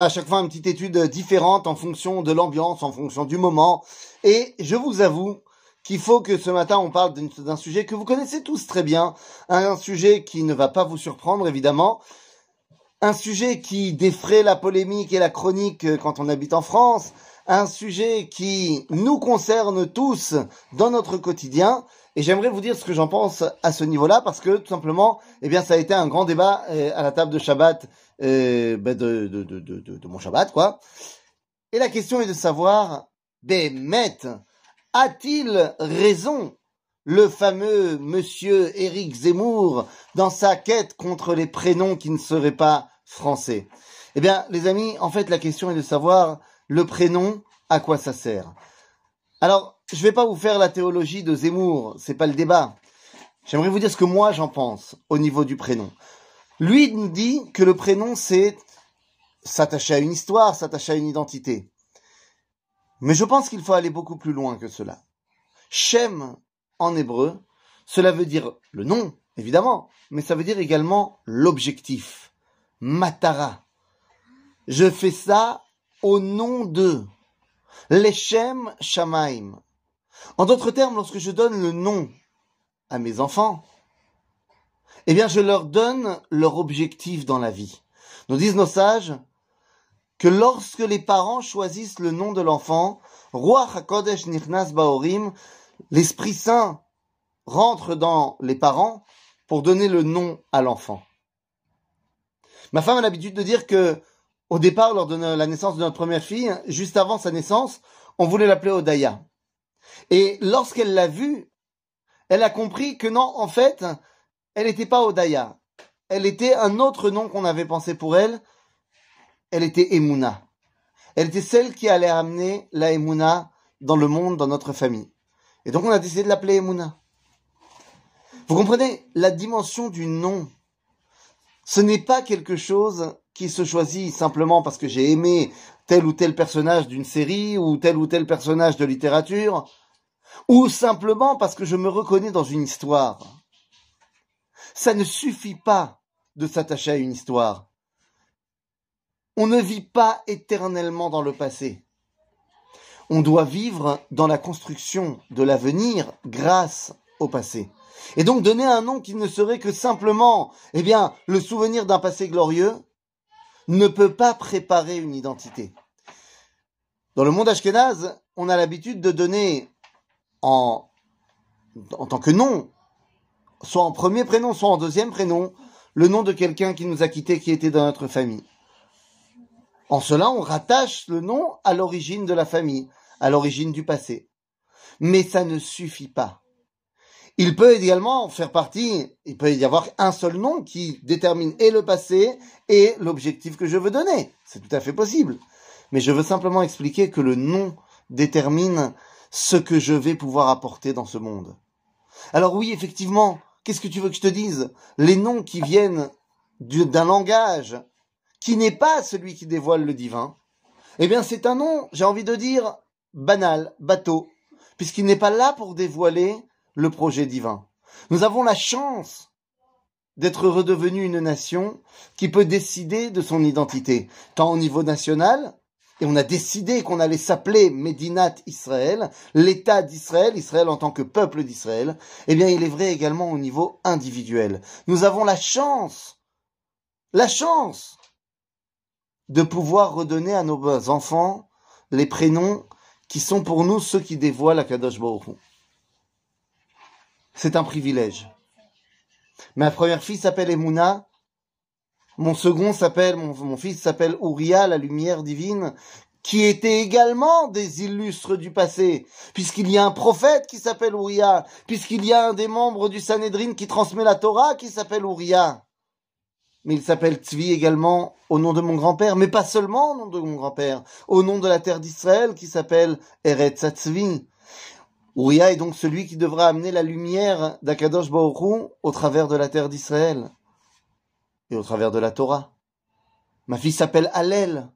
à chaque fois une petite étude différente en fonction de l'ambiance, en fonction du moment. Et je vous avoue qu'il faut que ce matin on parle d'un sujet que vous connaissez tous très bien, un sujet qui ne va pas vous surprendre évidemment, un sujet qui défraie la polémique et la chronique quand on habite en France, un sujet qui nous concerne tous dans notre quotidien. Et j'aimerais vous dire ce que j'en pense à ce niveau-là, parce que tout simplement, eh bien, ça a été un grand débat euh, à la table de Shabbat, euh, ben de, de, de, de, mon Shabbat, quoi. Et la question est de savoir, Bémet, a-t-il raison le fameux monsieur Éric Zemmour dans sa quête contre les prénoms qui ne seraient pas français Eh bien, les amis, en fait, la question est de savoir le prénom, à quoi ça sert. Alors, je vais pas vous faire la théologie de Zemmour, c'est pas le débat. J'aimerais vous dire ce que moi j'en pense au niveau du prénom. Lui nous dit que le prénom c'est s'attacher à une histoire, s'attacher à une identité. Mais je pense qu'il faut aller beaucoup plus loin que cela. Shem en hébreu, cela veut dire le nom, évidemment, mais ça veut dire également l'objectif. Matara. Je fais ça au nom de. Leshem Shamaim. En d'autres termes, lorsque je donne le nom à mes enfants, eh bien, je leur donne leur objectif dans la vie. Nous disent nos sages que lorsque les parents choisissent le nom de l'enfant, Roi Baorim, l'Esprit Saint rentre dans les parents pour donner le nom à l'enfant. Ma femme a l'habitude de dire que, au départ, lors de la naissance de notre première fille, juste avant sa naissance, on voulait l'appeler Odaya. Et lorsqu'elle l'a vu, elle a compris que non, en fait, elle n'était pas Odaya. Elle était un autre nom qu'on avait pensé pour elle. Elle était Emouna. Elle était celle qui allait amener la Emouna dans le monde, dans notre famille. Et donc on a décidé de l'appeler Emouna. Vous comprenez la dimension du nom. Ce n'est pas quelque chose qui se choisit simplement parce que j'ai aimé tel ou tel personnage d'une série ou tel ou tel personnage de littérature ou simplement parce que je me reconnais dans une histoire. Ça ne suffit pas de s'attacher à une histoire. On ne vit pas éternellement dans le passé. On doit vivre dans la construction de l'avenir grâce au passé. Et donc donner un nom qui ne serait que simplement, eh bien, le souvenir d'un passé glorieux, ne peut pas préparer une identité. Dans le monde ashkénaze, on a l'habitude de donner en, en tant que nom, soit en premier prénom, soit en deuxième prénom, le nom de quelqu'un qui nous a quittés, qui était dans notre famille. En cela, on rattache le nom à l'origine de la famille, à l'origine du passé. Mais ça ne suffit pas. Il peut également faire partie, il peut y avoir un seul nom qui détermine et le passé et l'objectif que je veux donner. C'est tout à fait possible. Mais je veux simplement expliquer que le nom détermine ce que je vais pouvoir apporter dans ce monde. Alors oui, effectivement, qu'est-ce que tu veux que je te dise? Les noms qui viennent d'un langage qui n'est pas celui qui dévoile le divin, eh bien c'est un nom, j'ai envie de dire, banal, bateau, puisqu'il n'est pas là pour dévoiler le projet divin. Nous avons la chance d'être redevenu une nation qui peut décider de son identité, tant au niveau national et on a décidé qu'on allait s'appeler Médinat Israël, l'État d'Israël, Israël en tant que peuple d'Israël, eh bien il est vrai également au niveau individuel. Nous avons la chance, la chance de pouvoir redonner à nos enfants les prénoms qui sont pour nous ceux qui dévoilent la Kadosh Baruch C'est un privilège. Ma première fille s'appelle Emouna, mon second s'appelle, mon, fils s'appelle Uriah, la lumière divine, qui était également des illustres du passé, puisqu'il y a un prophète qui s'appelle Uriah, puisqu'il y a un des membres du Sanhedrin qui transmet la Torah qui s'appelle Uriah. Mais il s'appelle Tzvi également au nom de mon grand-père, mais pas seulement au nom de mon grand-père, au nom de la terre d'Israël qui s'appelle Eretz Tzvi. Uriah est donc celui qui devra amener la lumière d'Akadosh Baruch au travers de la terre d'Israël et au travers de la Torah. Ma fille s'appelle Hallel.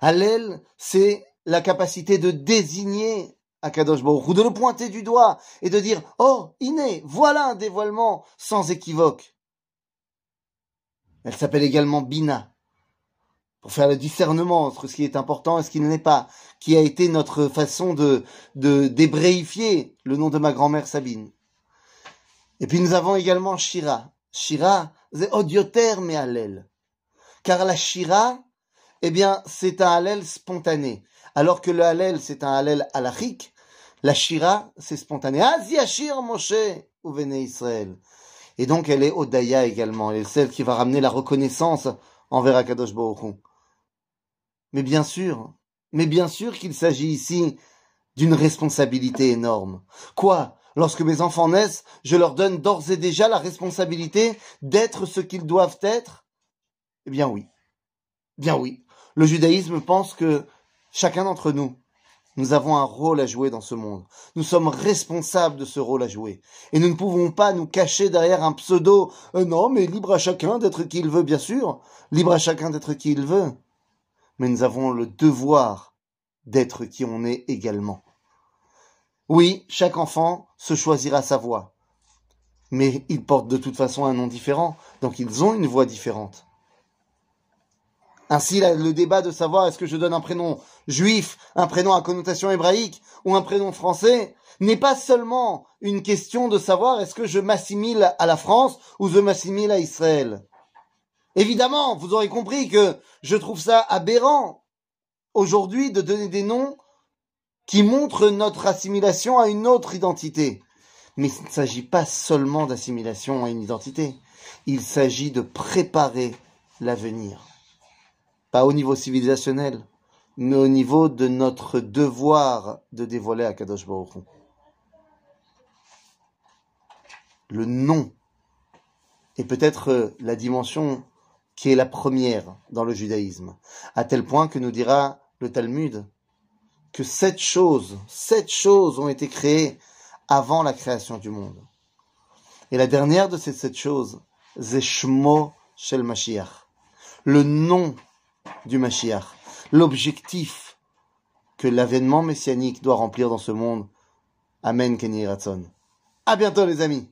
Hallel, c'est la capacité de désigner Akadosh Baruch ou de le pointer du doigt et de dire Oh, Iné, voilà un dévoilement sans équivoque. Elle s'appelle également Bina. pour faire le discernement entre ce qui est important et ce qui ne l'est pas, qui a été notre façon de, le nom de ma grand-mère Sabine. Et puis nous avons également Shira. Shira, c'est odioter mais Hallel. Car la Shira, eh bien, c'est un Hallel spontané. Alors que le Hallel, c'est un Hallel halachique, la Shira, c'est spontané. Ashir Moshe, ou Israël. Et donc elle est Odaya également, elle est celle qui va ramener la reconnaissance envers Akadosh Baruch Mais bien sûr, mais bien sûr qu'il s'agit ici d'une responsabilité énorme. Quoi? Lorsque mes enfants naissent, je leur donne d'ores et déjà la responsabilité d'être ce qu'ils doivent être? Eh bien oui. Bien oui. Le judaïsme pense que chacun d'entre nous, nous avons un rôle à jouer dans ce monde. Nous sommes responsables de ce rôle à jouer. Et nous ne pouvons pas nous cacher derrière un pseudo. Euh, non, mais libre à chacun d'être qui il veut, bien sûr. Libre à chacun d'être qui il veut. Mais nous avons le devoir d'être qui on est également. Oui, chaque enfant se choisira sa voix. Mais ils portent de toute façon un nom différent. Donc ils ont une voix différente. Ainsi, le débat de savoir est-ce que je donne un prénom juif, un prénom à connotation hébraïque ou un prénom français n'est pas seulement une question de savoir est-ce que je m'assimile à la France ou je m'assimile à Israël. Évidemment, vous aurez compris que je trouve ça aberrant aujourd'hui de donner des noms qui montrent notre assimilation à une autre identité. Mais il ne s'agit pas seulement d'assimilation à une identité, il s'agit de préparer l'avenir pas au niveau civilisationnel, mais au niveau de notre devoir de dévoiler à Kadosh Baruch Le nom est peut-être la dimension qui est la première dans le judaïsme, à tel point que nous dira le Talmud que sept choses, sept choses ont été créées avant la création du monde. Et la dernière de ces sept choses, c'est Shmo Shel Mashiach, le nom du Mashiach, l'objectif que l'avènement messianique doit remplir dans ce monde. Amen, Kenny Ratson. À bientôt, les amis.